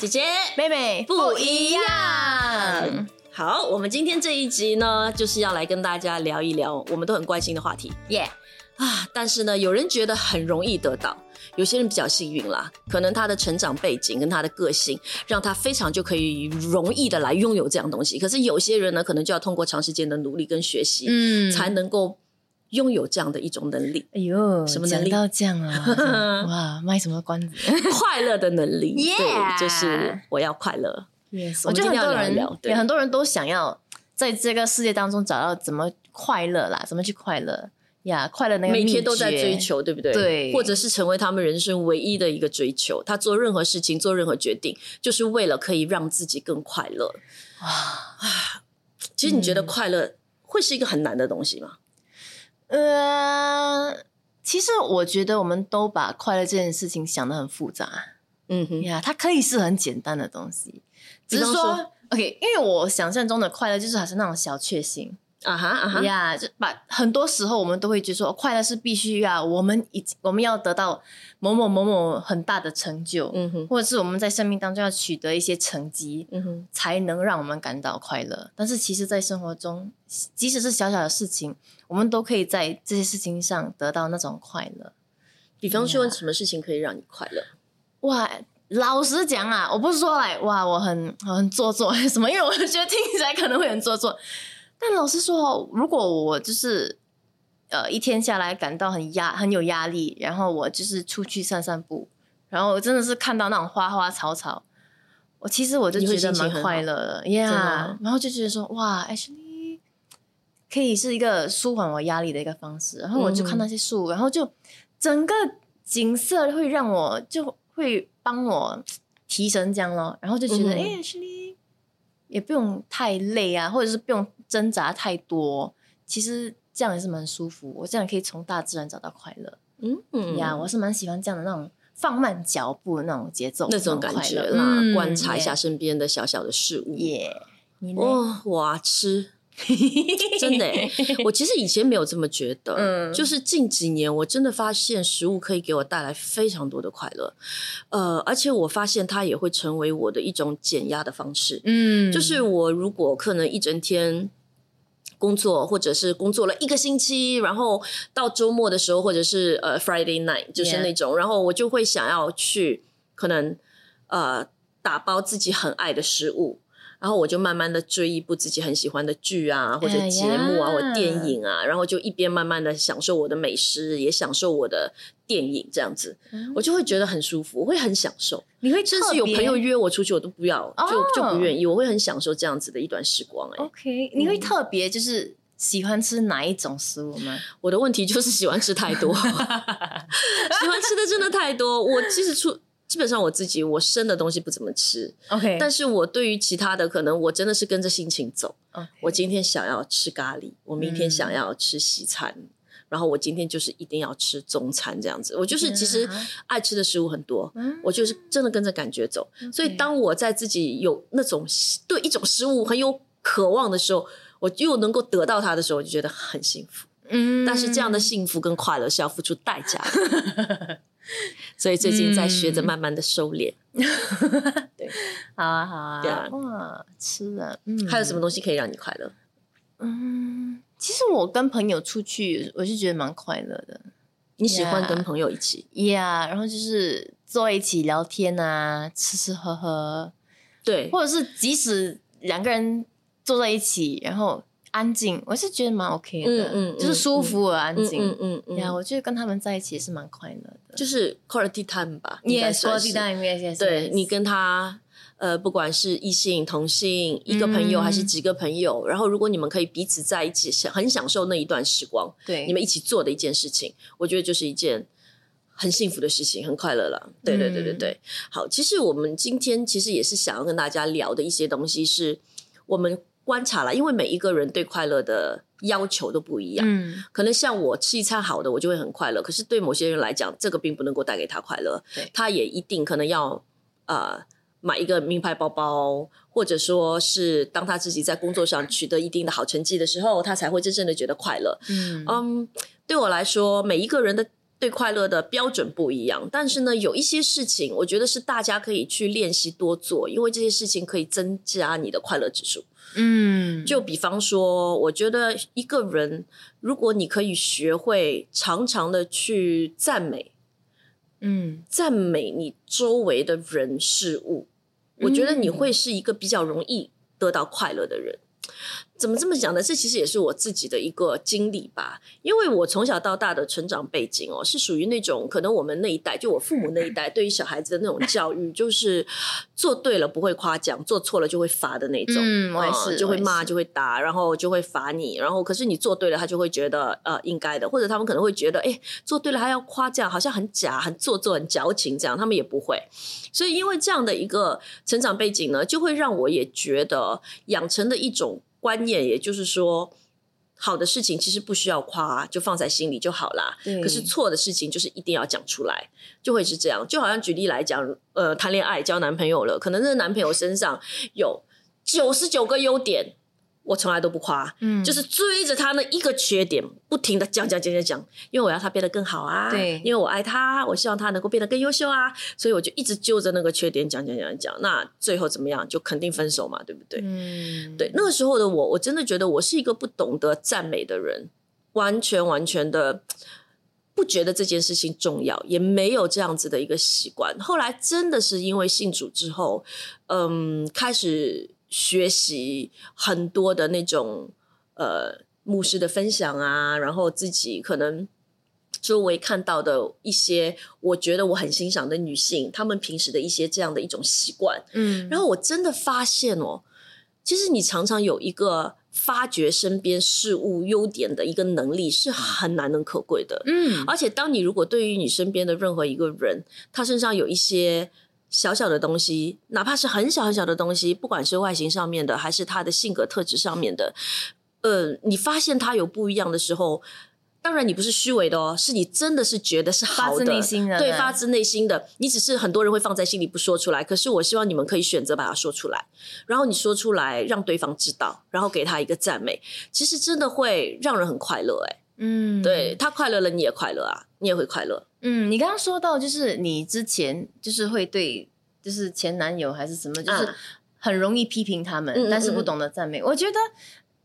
姐姐妹妹不一样。好，我们今天这一集呢，就是要来跟大家聊一聊我们都很关心的话题耶。啊，但是呢，有人觉得很容易得到，有些人比较幸运啦，可能他的成长背景跟他的个性，让他非常就可以容易的来拥有这样东西。可是有些人呢，可能就要通过长时间的努力跟学习，嗯，才能够拥有这样的一种能力。哎呦，什么能力？到这样啊？哇，卖什么关子？快乐的能力，对，就是我要快乐。Yes，我觉得很多人，对，很多人都想要在这个世界当中找到怎么快乐啦，怎么去快乐。呀，快乐那个每天都在追求，对不对？对，或者是成为他们人生唯一的一个追求。他做任何事情，做任何决定，就是为了可以让自己更快乐。啊，其实你觉得快乐会是一个很难的东西吗？呃，其实我觉得我们都把快乐这件事情想的很复杂。嗯哼，呀，它可以是很简单的东西，只是说，OK，因为我想象中的快乐就是还是那种小确幸。啊哈啊哈呀！就把很多时候我们都会觉得说，快乐是必须啊我们已我们要得到某某某某很大的成就，嗯哼，或者是我们在生命当中要取得一些成绩，嗯哼，才能让我们感到快乐。但是其实，在生活中，即使是小小的事情，我们都可以在这些事情上得到那种快乐。比方说，什么事情可以让你快乐？哇，老实讲啊，我不是说来哇，我很很做作 什么，因为我觉得听起来可能会很做作。但老实说，如果我就是呃一天下来感到很压很有压力，然后我就是出去散散步，然后真的是看到那种花花草草，我其实我就觉得蛮快乐的，Yeah，然后就觉得说哇，actually 可以是一个舒缓我压力的一个方式。然后我就看那些树，然后就整个景色会让我就会帮我提神这样咯，然后就觉得哎，actually 也不用太累啊，或者是不用。挣扎太多，其实这样也是蛮舒服。我这样可以从大自然找到快乐。嗯呀，我是蛮喜欢这样的那种放慢脚步的那种节奏，那种感觉啦。观察一下身边的小小的事物。耶，哇哇吃。真的，我其实以前没有这么觉得，嗯，就是近几年我真的发现食物可以给我带来非常多的快乐，呃，而且我发现它也会成为我的一种减压的方式，嗯，就是我如果可能一整天工作，或者是工作了一个星期，然后到周末的时候，或者是呃 Friday night，就是那种，然后我就会想要去可能呃打包自己很爱的食物。然后我就慢慢的追一部自己很喜欢的剧啊，或者节目啊，或电影啊，然后就一边慢慢的享受我的美食，也享受我的电影，这样子，我就会觉得很舒服，我会很享受。你会甚至有朋友约我出去，我都不要，就就不愿意，我会很享受这样子的一段时光。哎，OK，你会特别就是喜欢吃哪一种食物吗？我的问题就是喜欢吃太多，喜欢吃的真的太多。我其实出。基本上我自己我生的东西不怎么吃，OK。但是我对于其他的可能我真的是跟着心情走。我今天想要吃咖喱，我明天想要吃西餐，然后我今天就是一定要吃中餐这样子。我就是其实爱吃的食物很多，我就是真的跟着感觉走。所以当我在自己有那种对一种食物很有渴望的时候，我又能够得到它的时候，我就觉得很幸福。嗯，但是这样的幸福跟快乐是要付出代价的。所以最近在学着慢慢的收敛，对，好啊好啊，哇，吃了，嗯，还有什么东西可以让你快乐？嗯，其实我跟朋友出去，我是觉得蛮快乐的。你喜欢跟朋友一起？Yeah，然后就是坐一起聊天啊，吃吃喝喝，对，或者是即使两个人坐在一起，然后。安静，我是觉得蛮 OK 的，嗯嗯，就是舒服而安静，嗯嗯嗯。呀，我觉得跟他们在一起也是蛮快乐的，就是 quality time 吧，Yes，quality time，Yes，对你跟他，呃，不管是异性、同性，一个朋友还是几个朋友，然后如果你们可以彼此在一起，享很享受那一段时光，对，你们一起做的一件事情，我觉得就是一件很幸福的事情，很快乐了。对对对对对。好，其实我们今天其实也是想要跟大家聊的一些东西，是我们。观察了，因为每一个人对快乐的要求都不一样。嗯，可能像我吃一餐好的，我就会很快乐。可是对某些人来讲，这个并不能够带给他快乐。他也一定可能要呃买一个名牌包包，或者说是当他自己在工作上取得一定的好成绩的时候，他才会真正的觉得快乐。嗯嗯，对我来说，每一个人的对快乐的标准不一样，但是呢，有一些事情，我觉得是大家可以去练习多做，因为这些事情可以增加你的快乐指数。嗯，就比方说，我觉得一个人，如果你可以学会常常的去赞美，嗯，赞美你周围的人事物，我觉得你会是一个比较容易得到快乐的人。怎么这么讲呢？这其实也是我自己的一个经历吧。因为我从小到大的成长背景哦，是属于那种可能我们那一代，就我父母那一代，对于小孩子的那种教育，就是做对了不会夸奖，做错了就会罚的那种。嗯，我也是，就会骂，就会打，然后就会罚你。然后可是你做对了，他就会觉得呃应该的，或者他们可能会觉得，哎，做对了还要夸奖，好像很假、很做作、很矫情这样。他们也不会。所以因为这样的一个成长背景呢，就会让我也觉得养成的一种。观念，也就是说，好的事情其实不需要夸，就放在心里就好啦。可是错的事情就是一定要讲出来，就会是这样。就好像举例来讲，呃，谈恋爱交男朋友了，可能这个男朋友身上有九十九个优点。我从来都不夸，嗯，就是追着他那一个缺点，不停的讲讲讲讲讲，因为我要他变得更好啊，对，因为我爱他，我希望他能够变得更优秀啊，所以我就一直揪着那个缺点讲讲讲讲，那最后怎么样？就肯定分手嘛，对不对？嗯，对，那个时候的我，我真的觉得我是一个不懂得赞美的人，完全完全的不觉得这件事情重要，也没有这样子的一个习惯。后来真的是因为信主之后，嗯，开始。学习很多的那种呃牧师的分享啊，然后自己可能周围看到的一些，我觉得我很欣赏的女性，她们平时的一些这样的一种习惯，嗯，然后我真的发现哦，其实你常常有一个发掘身边事物优点的一个能力是很难能可贵的，嗯，而且当你如果对于你身边的任何一个人，他身上有一些。小小的东西，哪怕是很小很小的东西，不管是外形上面的，还是他的性格特质上面的，呃，你发现他有不一样的时候，当然你不是虚伪的哦，是你真的是觉得是好的，对，发自内心的。你只是很多人会放在心里不说出来，可是我希望你们可以选择把它说出来，然后你说出来让对方知道，然后给他一个赞美，其实真的会让人很快乐，哎，嗯，对他快乐了，你也快乐啊，你也会快乐。嗯，你刚刚说到就是你之前就是会对就是前男友还是什么，就是很容易批评他们，但是不懂得赞美。我觉得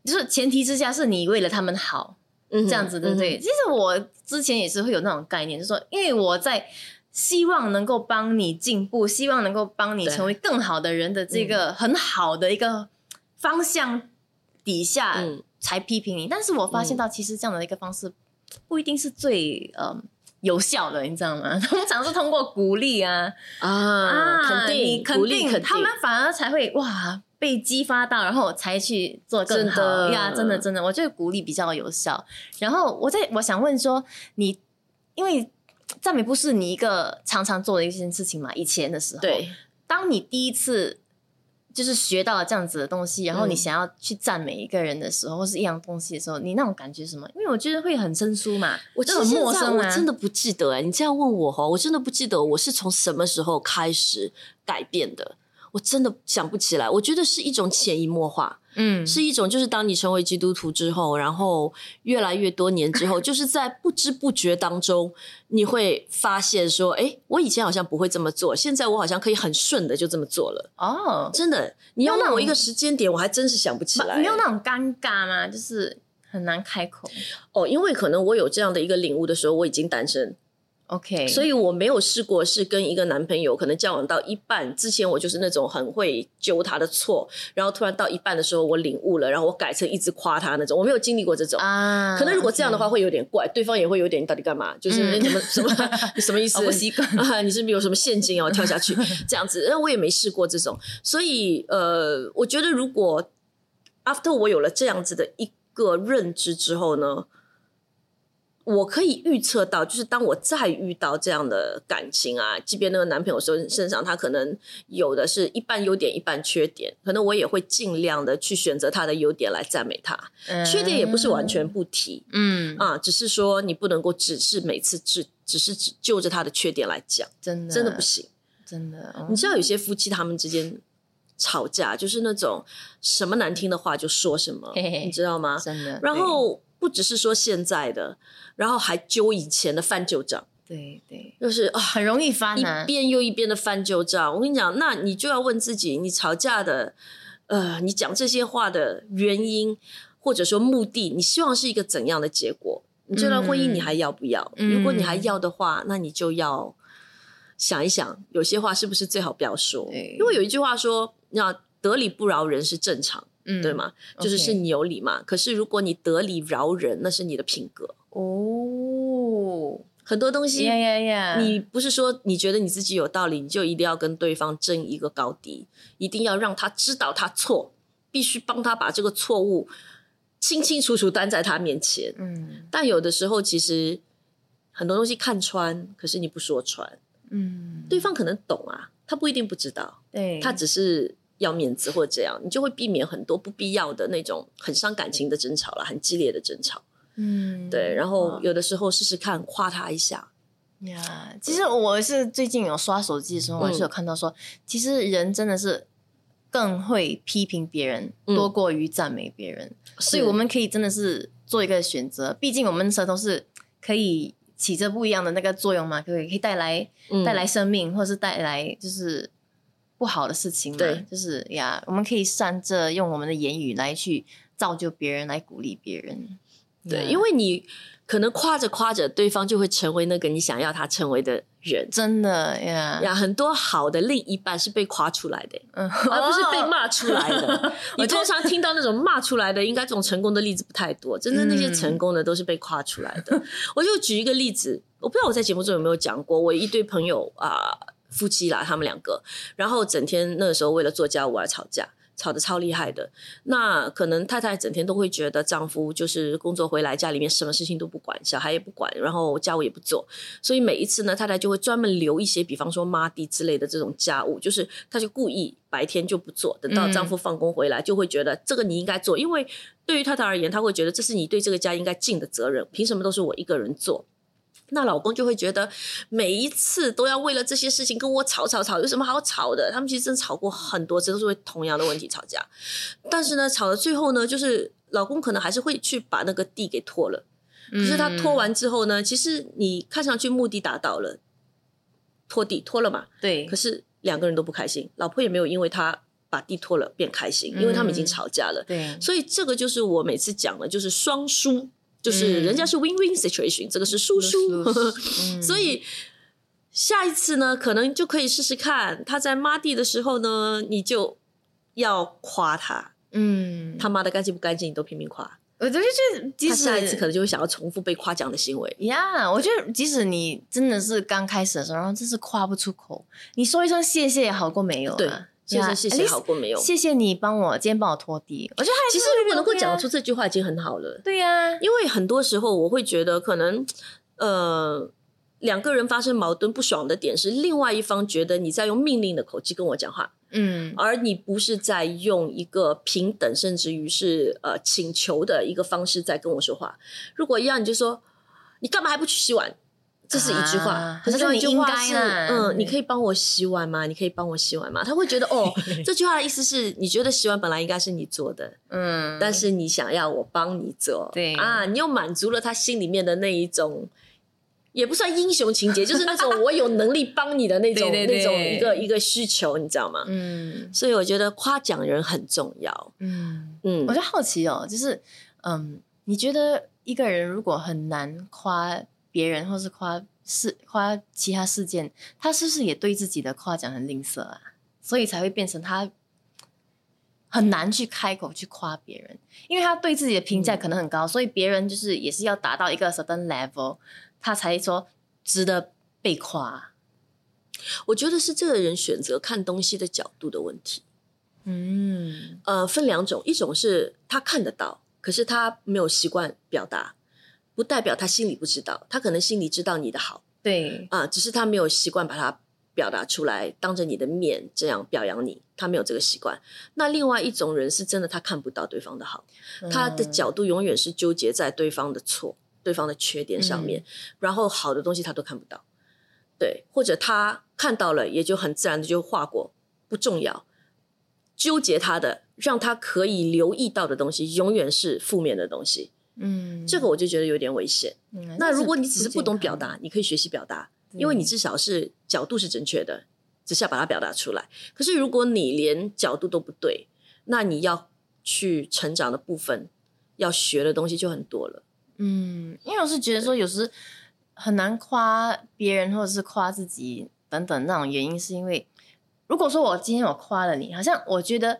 就是前提之下是你为了他们好，这样子对不对？其实我之前也是会有那种概念，就是说因为我在希望能够帮你进步，希望能够帮你成为更好的人的这个很好的一个方向底下才批评你。但是我发现到其实这样的一个方式不一定是最嗯。有效的，你知道吗？通常是通过鼓励啊啊，肯定肯定，他们反而才会哇被激发到，然后才去做更好呀！真的真的，我觉得鼓励比较有效。然后我在我想问说，你因为赞美不是你一个常常做的一件事情嘛？以前的时候，对，当你第一次。就是学到了这样子的东西，然后你想要去赞美一个人的时候，或是一样东西的时候，你那种感觉什么？因为我觉得会很生疏嘛，我很陌生我真的不记得哎，你这样问我哈，我真的不记得我是从什么时候开始改变的，我真的想不起来。我觉得是一种潜移默化。嗯，是一种，就是当你成为基督徒之后，然后越来越多年之后，就是在不知不觉当中，你会发现说，哎，我以前好像不会这么做，现在我好像可以很顺的就这么做了。哦，真的，你要问我一个时间点，我还真是想不起来。没有那种尴尬吗？就是很难开口。哦，因为可能我有这样的一个领悟的时候，我已经单身。OK，所以我没有试过是跟一个男朋友可能交往到一半之前，我就是那种很会揪他的错，然后突然到一半的时候我领悟了，然后我改成一直夸他那种，我没有经历过这种啊。可能如果这样的话会有点怪，对方也会有点你到底干嘛？就是什么什 么什么意思？我习惯啊？你是不是有什么陷阱哦？跳下去 这样子？那我也没试过这种，所以呃，我觉得如果 after 我有了这样子的一个认知之后呢？我可以预测到，就是当我再遇到这样的感情啊，即便那个男朋友身身上他可能有的是一半优点一半缺点，可能我也会尽量的去选择他的优点来赞美他，缺点也不是完全不提，嗯啊，只是说你不能够只是每次只只是只就着他的缺点来讲，真的真的不行，真的。你知道有些夫妻他们之间吵架就是那种什么难听的话就说什么，你知道吗？真的，然后。不不只是说现在的，然后还揪以前的翻旧账。对对，就是啊，很容易翻一啊。遍又一遍的翻旧账。我跟你讲，那你就要问自己，你吵架的，呃，你讲这些话的原因，或者说目的，你希望是一个怎样的结果？你这段婚姻你还要不要？嗯如果你还要的话，那你就要想一想，有些话是不是最好不要说？因为有一句话说，那得理不饶人是正常，嗯对？吗？就是是你有理嘛。可是如果你得理饶人，那是你的品格。哦，很多东西！你不是说你觉得你自己有道理，你就一定要跟对方争一个高低，一定要让他知道他错，必须帮他把这个错误清清楚楚担在他面前。嗯但有的时候，其实很多东西看穿，可是你不说穿，嗯，对方可能懂啊，他不一定不知道，对，他只是要面子或者这样，你就会避免很多不必要的那种很伤感情的争吵了，很激烈的争吵。嗯对，然后有的时候试试看夸他一下，呀，其实我是最近有刷手机的时候，我嗯是有看到说，其实人真的是更会批评别人嗯多过于赞美别人，所以我们可以真的是做一个选择。毕竟我们舌头是可以起着不一样的那个作用嘛，可以可以带来嗯带来生命，或者是带来就是不好的事情嘛。对就是呀，我们可以善着用我们的言语来去造就别人，来鼓励别人。对，因为你可能夸着夸着，对方就会成为那个你想要他成为的人。真的呀，呀，很多好的另一半是被夸出来的，嗯，而不是被骂出来的。你通常听到那种骂出来的，应该这种成功的例子不太多。真的那些嗯成功的都是被夸出来的。我就举一个例子，我不知道我在节目中有没有讲过，我一对朋友啊、夫妻啦，他们两个，然后整天那个时候为了做家务而吵架。吵得超厉害的，那可能太太整天都会觉得丈夫就是工作回来家里面什么事情都不管，小孩也不管，然后家务也不做，所以每一次呢，太太就会专门留一些，比方说抹地之类的这种家务，就是她就故意白天就不做，等到嗯丈夫放工回来，就会觉得这个你应该做，因为对于太太而言，她会觉得这是你对这个家应该尽的责任，凭什么都是我一个人做？那老公就会觉得每一次都要为了这些事情跟我吵吵吵，有什么好吵的？他们其实真吵过很多次，都是为同样的问题吵架。但是呢，吵到最后呢，就是老公可能还是会去把那个地给拖了。可是他拖完之后呢，其实你看上去目的达到了，拖地拖了嘛，对可，是两个人都不开心，老婆也没有因为他把地拖了变开心，因为他们已经吵架了。对，所以这个就是我每次讲的，就是双输，就是嗯人家是 win win situation，、这个是输输。嗯所以下一次呢，可能就可以试试看，他在抹地的时候呢，你就要夸他，嗯，他抹的干净不干净，你都拼命夸。我就觉得，即使他下一次可能就会想要重复被夸奖的行为。呀我觉得即使你真的是刚开始的时候，然后真是夸不出口，你说一声谢谢也好过没有啊。对谢谢谢谢好过没有？谢谢你帮我今天帮我拖地，我觉得其实如果能够讲出这句话已经很好了。对呀，因为很多时候我会觉得，可能呃两个人发生矛盾不爽的点是，另外一方觉得你在用命令的口气跟我讲话，嗯而你不是在用一个平等甚至于是呃请求的一个方式在跟我说话。如果一样，你就说你干嘛还不去洗碗？这是一句话，啊可是你应该是嗯，你可以帮我洗碗吗？你可以帮我洗碗吗？他会觉得哦，这句话的意思是你觉得洗碗本来应该是你做的，嗯，但是你想要我帮你做，对。啊，你又满足了他心里面的那一种，也不算英雄情节，就是那种我有能力帮你的那种那种一个一个需求，你知道吗？嗯。所以我觉得夸奖人很重要。嗯，嗯。我，就好奇哦，就是嗯，你觉得一个人如果很难夸别人，或是夸事夸其他事件，他是不是也对自己的夸奖很吝啬啊？所以才会变成他很难去开口去夸别人，因为他对自己的评价可能很高，所以别人就是也是要达到一个 certain level，他才说值得被夸。我觉得是这个人选择看东西的角度的问题。嗯呃，分两种，一种是他看得到，可是他没有习惯表达，不代表他心里不知道，他可能心里知道你的好。对，啊，只是他没有习惯把它表达出来，当着你的面这样表扬你，他没有这个习惯。那另外一种人是真的他看不到对方的好，他的嗯角度永远是纠结在对方的错、对方的缺点上面，然后好的东西他都看不到。对，或者他看到了，也就很自然的就划过，不重要。纠结他的，让他可以留意到的东西，永远是负面的东西。嗯，这个我就觉得有点危险。那如果你只是不懂表达，你可以学习表达，因为你至少是角度是正确的，只是要把它表达出来。可是如果你连角度都不对，那你要去成长的部分，要学的东西就很多了。嗯，因为我是觉得说，有时很难夸别人或者是夸自己等等那种原因，是因为如果说我今天我夸了你，好像我觉得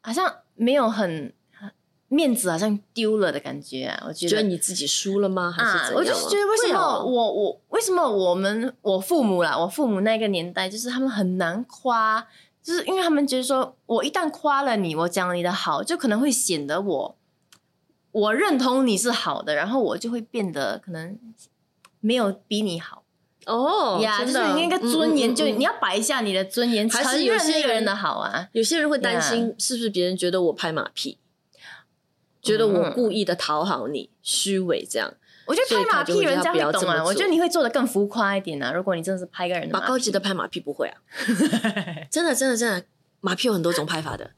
好像没有很面子，好像丢了的感觉啊。我觉得你自己输了吗？还是我就是觉得为什么我我为什么我们我父母啦，我父母那个年代，就是他们很难夸，就是因为他们觉得说我一旦夸了你，我讲你的好，就可能会显得我。我认同你是好的，然后我就会变得可能没有比你好哦呀，就是你那个尊严，就你要摆一下你的尊严，还是有些人的好啊。有些人会担心是不是别人觉得我拍马屁，觉得我故意的讨好你，虚伪这样。我觉得拍马屁人家会懂啊，我觉得你会做的更浮夸一点啊。如果你真的是拍个人的，把高级的拍马屁不会啊，真的真的真的，马屁有很多种拍法的。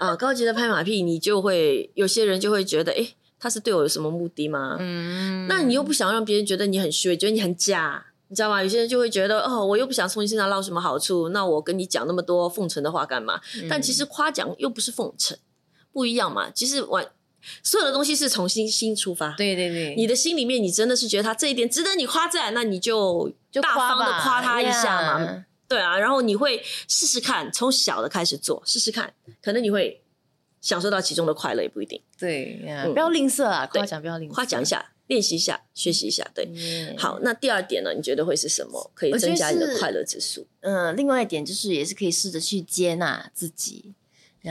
啊，高级的拍马屁，你就会有些人就会觉得，哎，他是对我有什么目的吗？嗯，那你又不想让别人觉得你很虚伪，觉得你很假，你知道吗？有些人就会觉得，哦，我又不想从你身上捞什么好处，那我跟你讲那么多奉承的话干嘛？但其实夸奖又不是奉承，不一样嘛。其实完所有的东西是从心心出发，对对对，你的心里面你真的是觉得他这一点值得你夸赞，那你就就大方的夸他一下嘛。对啊，然后你会试试看，从小的开始做，试试看，可能你会享受到其中的快乐，也不一定。对，不要吝啬啊，夸奖不要吝啬，夸奖一下，练习一下，学习一下。对，好，那第二点呢？你觉得会是什么？可以增加你的快乐指数？嗯，另外一点就是，也是可以试着去接纳自己。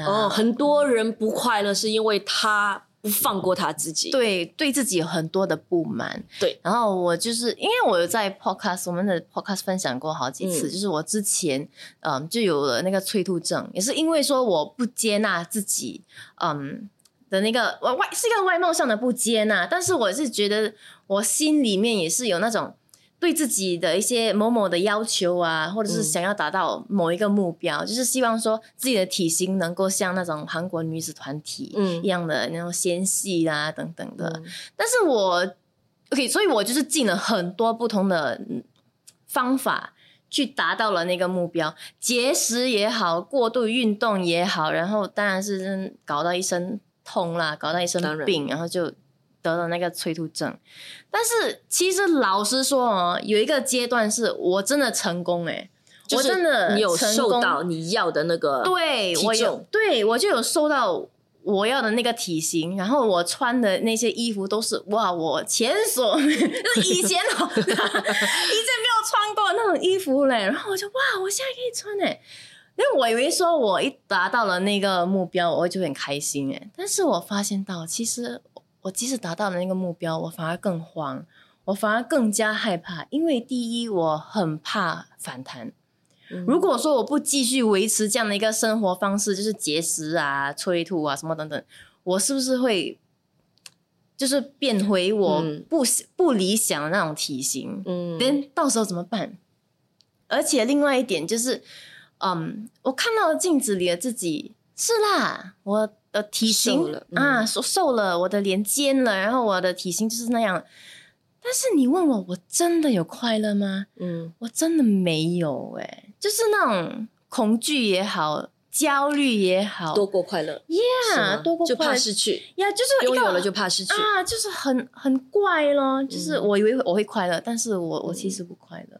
哦，很多人不快乐是因为他。不放过他自己，对，对自己有很多的不满，对。然后我就是因为我有在 podcast 我们的 podcast 分享过好几次，就是我之前嗯就有了那个催吐症，也是因为说我不接纳自己，嗯的那个外外是一个外貌上的不接纳，但是我是觉得我心里面也是有那种。对自己的一些某某的要求啊，或者是想要达到某一个目标，就是希望说自己的体型能够像那种韩国女子团体一样的那种纤细啊等等的。但是我 OK，所以我就是进了很多不同的方法去达到了那个目标，节食也好，过度运动也好，然后当然是搞到一身痛啦，搞到一身病，然后就。得了那个催吐症，但是其实老实说哦，有一个阶段是我真的成功哎，我真的你有瘦到你要的那个对我有对我就有瘦到我要的那个体型，然后我穿的那些衣服都是哇，我前所 就是以前哦，以前没有穿过那种衣服嘞，然后我就哇，我现在可以穿哎，因为我以为说我一达到了那个目标，我会就很开心哎，但是我发现到其实。我即使达到了那个目标，我反而更慌，我反而更加害怕，因为第一，我很怕反弹。如果说我不继续维持这样的一个生活方式，就是节食啊、催吐啊什么等等，我是不是会就是变回我不不理想的那种体型？嗯，到时候怎么办？而且另外一点就是，嗯，我看到镜子里的自己是啦，我。的体型啊，瘦瘦了，我的脸尖了，然后我的体型就是那样。但是你问我，我真的有快乐吗？嗯，我真的没有哎，就是那种恐惧也好，焦虑也好，多过快乐，Yeah，多过就怕失去呀，就是拥有了就怕失去啊，就是很很怪咯。就是我以为我会快乐，但是我我其实不快乐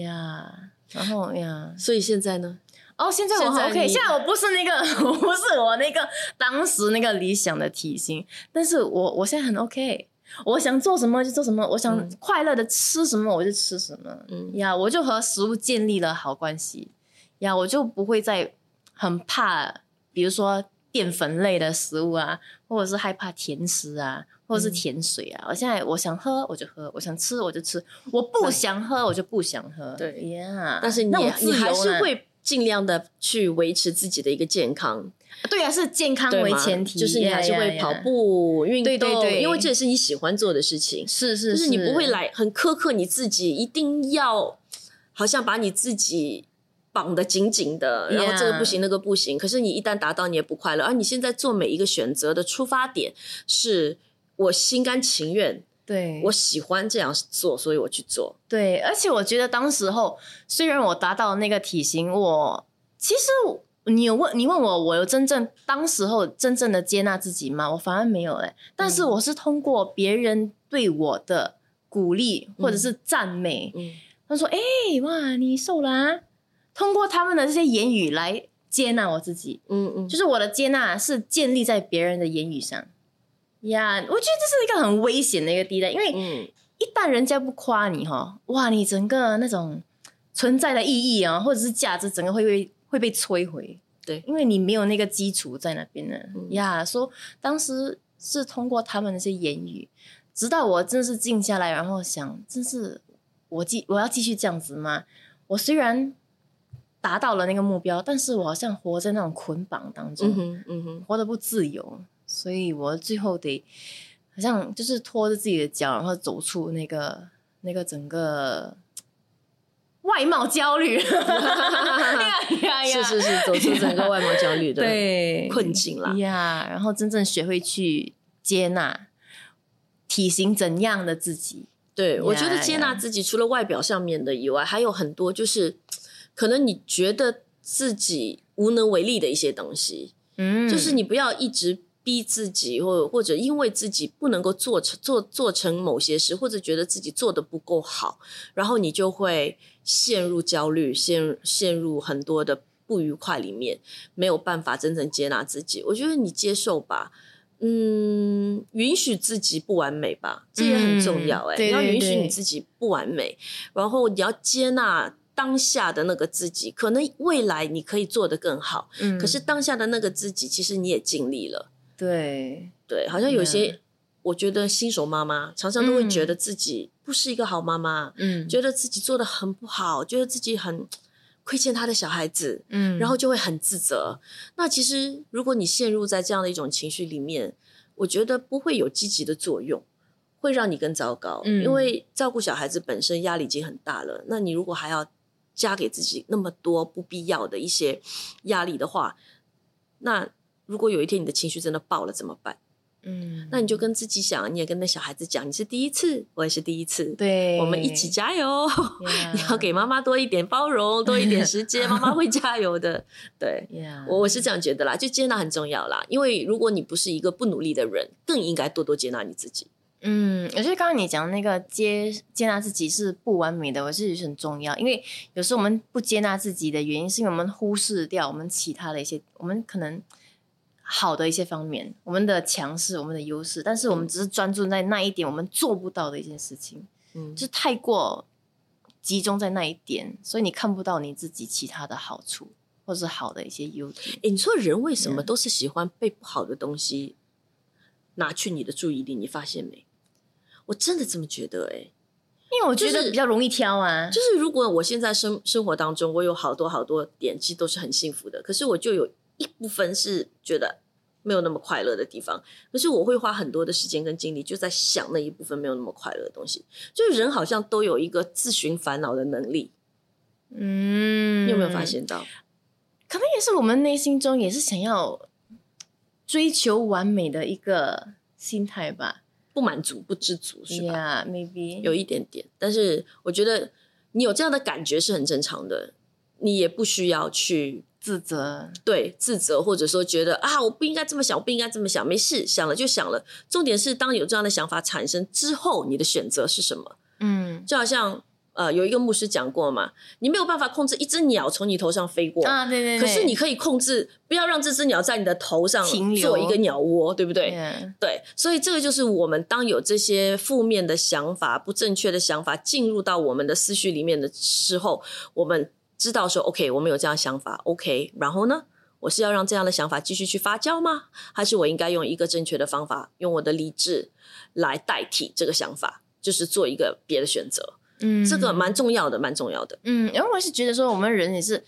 呀。然后呀，所以现在呢？哦，现在我 OK，现在我不是那个，我不是我那个当时那个理想的体型，但是我我现在很 OK，我想做什么就做什么，我想快乐的吃什么我就吃什么，嗯。呀，我就和食物建立了好关系，呀，我就不会再很怕，比如说淀粉类的食物啊，或者是害怕甜食啊，或者是甜水啊，我现在我想喝我就喝，我想吃我就吃，我不想喝我就不想喝，对。呀，但是你你还是会。尽量的去维持自己的一个健康，对啊，是健康为前提，就是你还是会跑步运动，因为这也是你喜欢做的事情，是是，就是你不会来很苛刻你自己，一定要好像把你自己绑得紧紧的，然后这个不行那个不行，可是你一旦达到你也不快乐。而你现在做每一个选择的出发点是我心甘情愿。对，我喜欢这样做，所以我去做。对，而且我觉得当时候虽然我达到那个体型，我其实你有问你问我，我有真正当时候真正的接纳自己吗？我反而没有哎。但是我是通过别人对我的鼓励或者是赞美，他说：“哎，哇，你瘦了。”啊！”通过他们的这些言语来接纳我自己。嗯嗯，就是我的接纳是建立在别人的言语上。呀，我觉得这是一个很危险的一个地带，因为一旦人家不夸你哈，哇，你整个那种存在的意义啊，或者是价值，整个会被会被摧毁。对，因为你没有那个基础在那边呢。呀，说当时是通过他们那些言语，直到我真的是静下来，然后想，真是我继我要继续这样子吗？我虽然达到了那个目标，但是我好像活在那种捆绑当中，嗯哼，活得不自由。所以我最后得好像就是拖着自己的脚，然后走出那个那个整个外貌焦虑，是是是，走出整个外貌焦虑的对困境了呀。然后真正学会去接纳体型怎样的自己。对我觉得接纳自己，除了外表上面的以外，还有很多就是可能你觉得自己无能为力的一些东西。嗯，就是你不要一直。逼自己，或或者因为自己不能够做成做做成某些事，或者觉得自己做的不够好，然后你就会陷入焦虑，陷陷入很多的不愉快里面，没有办法真正接纳自己。我觉得你接受吧，嗯，允许自己不完美吧，这也很重要。哎，你要允许你自己不完美，然后你要接纳。当下的那个自己，可能未来你可以做得更好。嗯，可是当下的那个自己，其实你也尽力了。对对，好像有些，我觉得新手妈妈常常都会觉得自己不是一个好妈妈，嗯，觉得自己做的很不好，觉得自己很亏欠他的小孩子，嗯，然后就会很自责。那其实如果你陷入在这样的一种情绪里面，我觉得不会有积极的作用，会让你更糟糕。嗯，因为照顾小孩子本身压力已经很大了，那你如果还要加给自己那么多不必要的一些压力的话，那。如果有一天你的情绪真的爆了怎么办？嗯，那你就跟自己想，你也跟那小孩子讲，你是第一次，我也是第一次，对，我们一起加油。你要给妈妈多一点包容，多一点时间，妈妈会加油的。对，我我是这样觉得啦，就接纳很重要啦。因为如果你不是一个不努力的人，更应该多多接纳你自己。嗯，我觉得刚刚你讲那个接接纳自己是不完美的，我是觉得很重要。因为有时候我们不接纳自己的原因，是因为我们忽视掉我们其他的一些，我们可能。好的一些方面，我们的强势，我们的优势，但是我们只是专注在那一点，我们做不到的一件事情，嗯，就太过集中在那一点，所以你看不到你自己其他的好处，或是好的一些优点。哎，你说人为什么都是喜欢被不好的东西拿去你的注意力？你发现没？我真的这么觉得，哎，因为我觉得比较容易挑啊。就是如果我现在生生活当中，我有好多好多点，其实都是很幸福的，可是我就有。一部分是觉得没有那么快乐的地方，可是我会花很多的时间跟精力，就在想那一部分没有那么快乐的东西。就是人好像都有一个自寻烦恼的能力，嗯，你有没有发现到？可能也是我们内心中也是想要追求完美的一个心态吧，不满足、不知足，是吧？Maybe 有一点点，但是我觉得你有这样的感觉是很正常的，你也不需要去。自责，对自责，或者说觉得啊，我不应该这么想，我不应该这么想，没事，想了就想了。重点是，当有这样的想法产生之后，你的选择是什么？嗯，就好像呃，有一个牧师讲过嘛，你没有办法控制一只鸟从你头上飞过啊，对对对。可是你可以控制，不要让这只鸟在你的头上做一个鸟窝，对不对？对，所以这个就是我们当有这些负面的想法、不正确的想法进入到我们的思绪里面的时候，我们。知道说，OK，我们有这样想法，OK，然后呢，我是要让这样的想法继续去发酵吗？还是我应该用一个正确的方法，用我的理智来代替这个想法，就是做一个别的选择？嗯，这个蛮重要的，蛮重要的。嗯，因为我是觉得说，我们人也是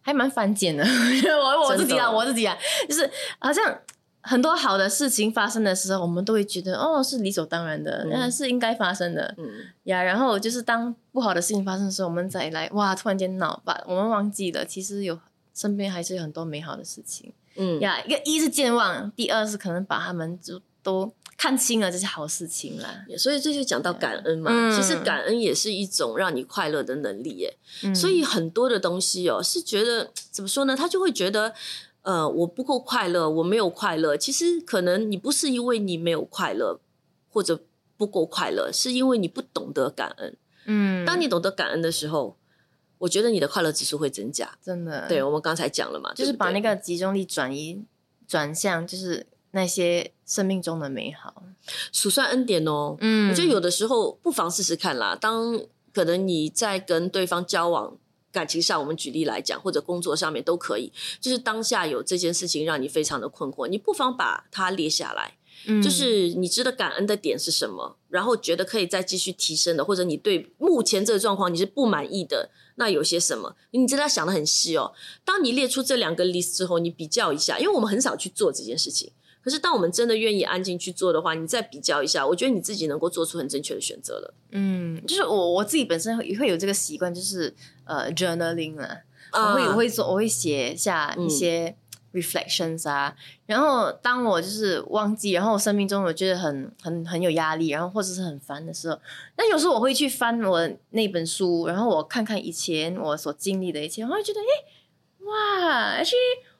还蛮犯贱的。我我自己啊，我自己啊，就是好像很多好的事情发生的时候，我们都会觉得哦是理所当然的，那是应该发生的，嗯呀。然后就是当不好的事情发生的时候，我们再来哇，突然间闹把我们忘记了，其实有身边还是有很多美好的事情，嗯呀。一个一是健忘，第二是可能把他们就都看清了这些好事情了。所以这就讲到感恩嘛，其实感恩也是一种让你快乐的能力耶。所以很多的东西哦，是觉得怎么说呢？他就会觉得。呃，我不够快乐，我没有快乐。其实可能你不是因为你没有快乐，或者不够快乐，是因为你不懂得感恩。嗯，当你懂得感恩的时候，我觉得你的快乐指数会增加。真的，对我们刚才讲了嘛，就是把那个集中力转移转向，就是那些生命中的美好，数算恩典哦。嗯，我觉得有的时候不妨试试看啦。当可能你在跟对方交往。感情上，我们举例来讲，或者工作上面都可以。就是当下有这件事情让你非常的困惑，你不妨把它列下来。嗯，就是你值得感恩的点是什么，然后觉得可以再继续提升的，或者你对目前这个状况你是不满意的，那有些什么？你真的想的很细哦。当你列出这两个 list 之后，你比较一下，因为我们很少去做这件事情。可是，当我们真的愿意安静去做的话，你再比较一下，我觉得你自己能够做出很正确的选择了。嗯，就是我我自己本身也会有这个习惯，就是呃，journaling 啊，我会我会做，我会写下一些 reflections 啊。然后，当我就是忘记，然后我生命中我觉得很很很有压力，然后或者是很烦的时候，那有时候我会去翻我那本书，然后我看看以前我所经历的一切，我会觉得，哎，哇，actually。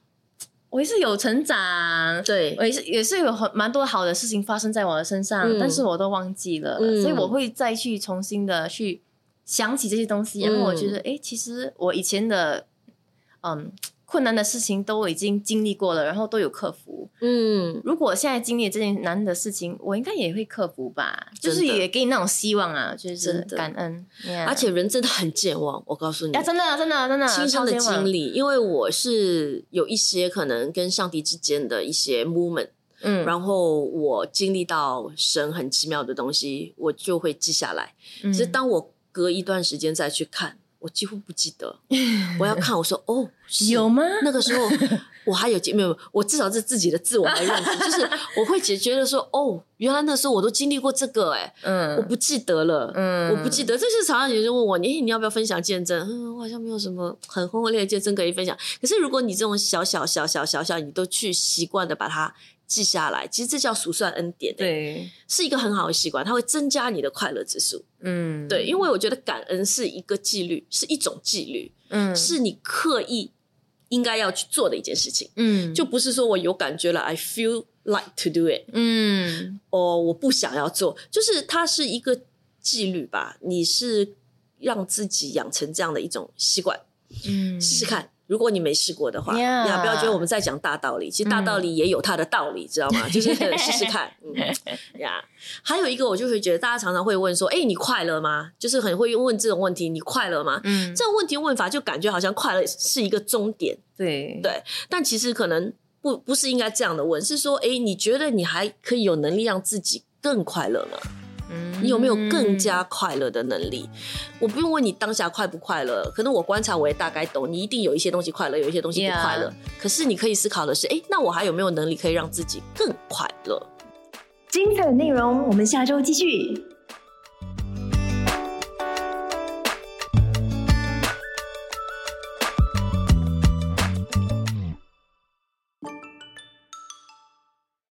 我也是有成长，对，我也是也是有很蛮多好的事情发生在我的身上，但是我都忘记了，所以我会再去重新的去想起这些东西，然后我觉得，哎，其实我以前的，嗯。困难的事情都已经经历过了，然后都有克服。嗯，如果现在经历这件难的事情，我应该也会克服吧。就是也给你那种希望啊，就是感恩。而且人真的很健忘，我告诉你，啊，真的真的真的亲身的经历，因为我是有一些可能跟上帝之间的一些 moment，嗯，然后我经历到神很奇妙的东西，我就会记下来。其实当我隔一段时间再去看。我几乎不记得，我要看。我说哦，有吗？那个时候我还有没有？我至少是自己的自我还认识，就是我会解觉得说哦，原来那时候我都经历过这个，哎，嗯，我不记得了，嗯，我不记得。这是常常有人问我，你你要不要分享见证？嗯，我好像没有什么很轰轰烈烈见证可以分享。可是如果你这种小小小小小小，你都去习惯的把它。记下来，其实这叫数算恩典，对，是一个很好的习惯，它会增加你的快乐指数。嗯，对，因为我觉得感恩是一个纪律，是一种纪律，嗯，是你刻意应该要去做的一件事情，嗯，就不是说我有感觉了，I feel like to do it，嗯，哦，我不想要做，就是它是一个纪律吧，你是让自己养成这样的一种习惯，嗯，试试看。如果你没试过的话，呀，不要觉得我们在讲大道理，其实大道理也有它的道理，知道吗？就是试试看，嗯 呀。还有一个，我就会觉得大家常常会问说：“哎，你快乐吗？”就是很会问这种问题：“你快乐吗？”嗯，这种问题问法就感觉好像快乐是一个终点，对对。但其实可能不不是应该这样的问，是说：“哎，你觉得你还可以有能力让自己更快乐吗？”你有没有更加快乐的能力？我不用问你当下快不快乐，可能我观察我也大概懂，你一定有一些东西快乐，有一些东西不快乐。可是你可以思考的是，哎，那我还有没有能力可以让自己更快乐？精彩的内容，我们下周继续。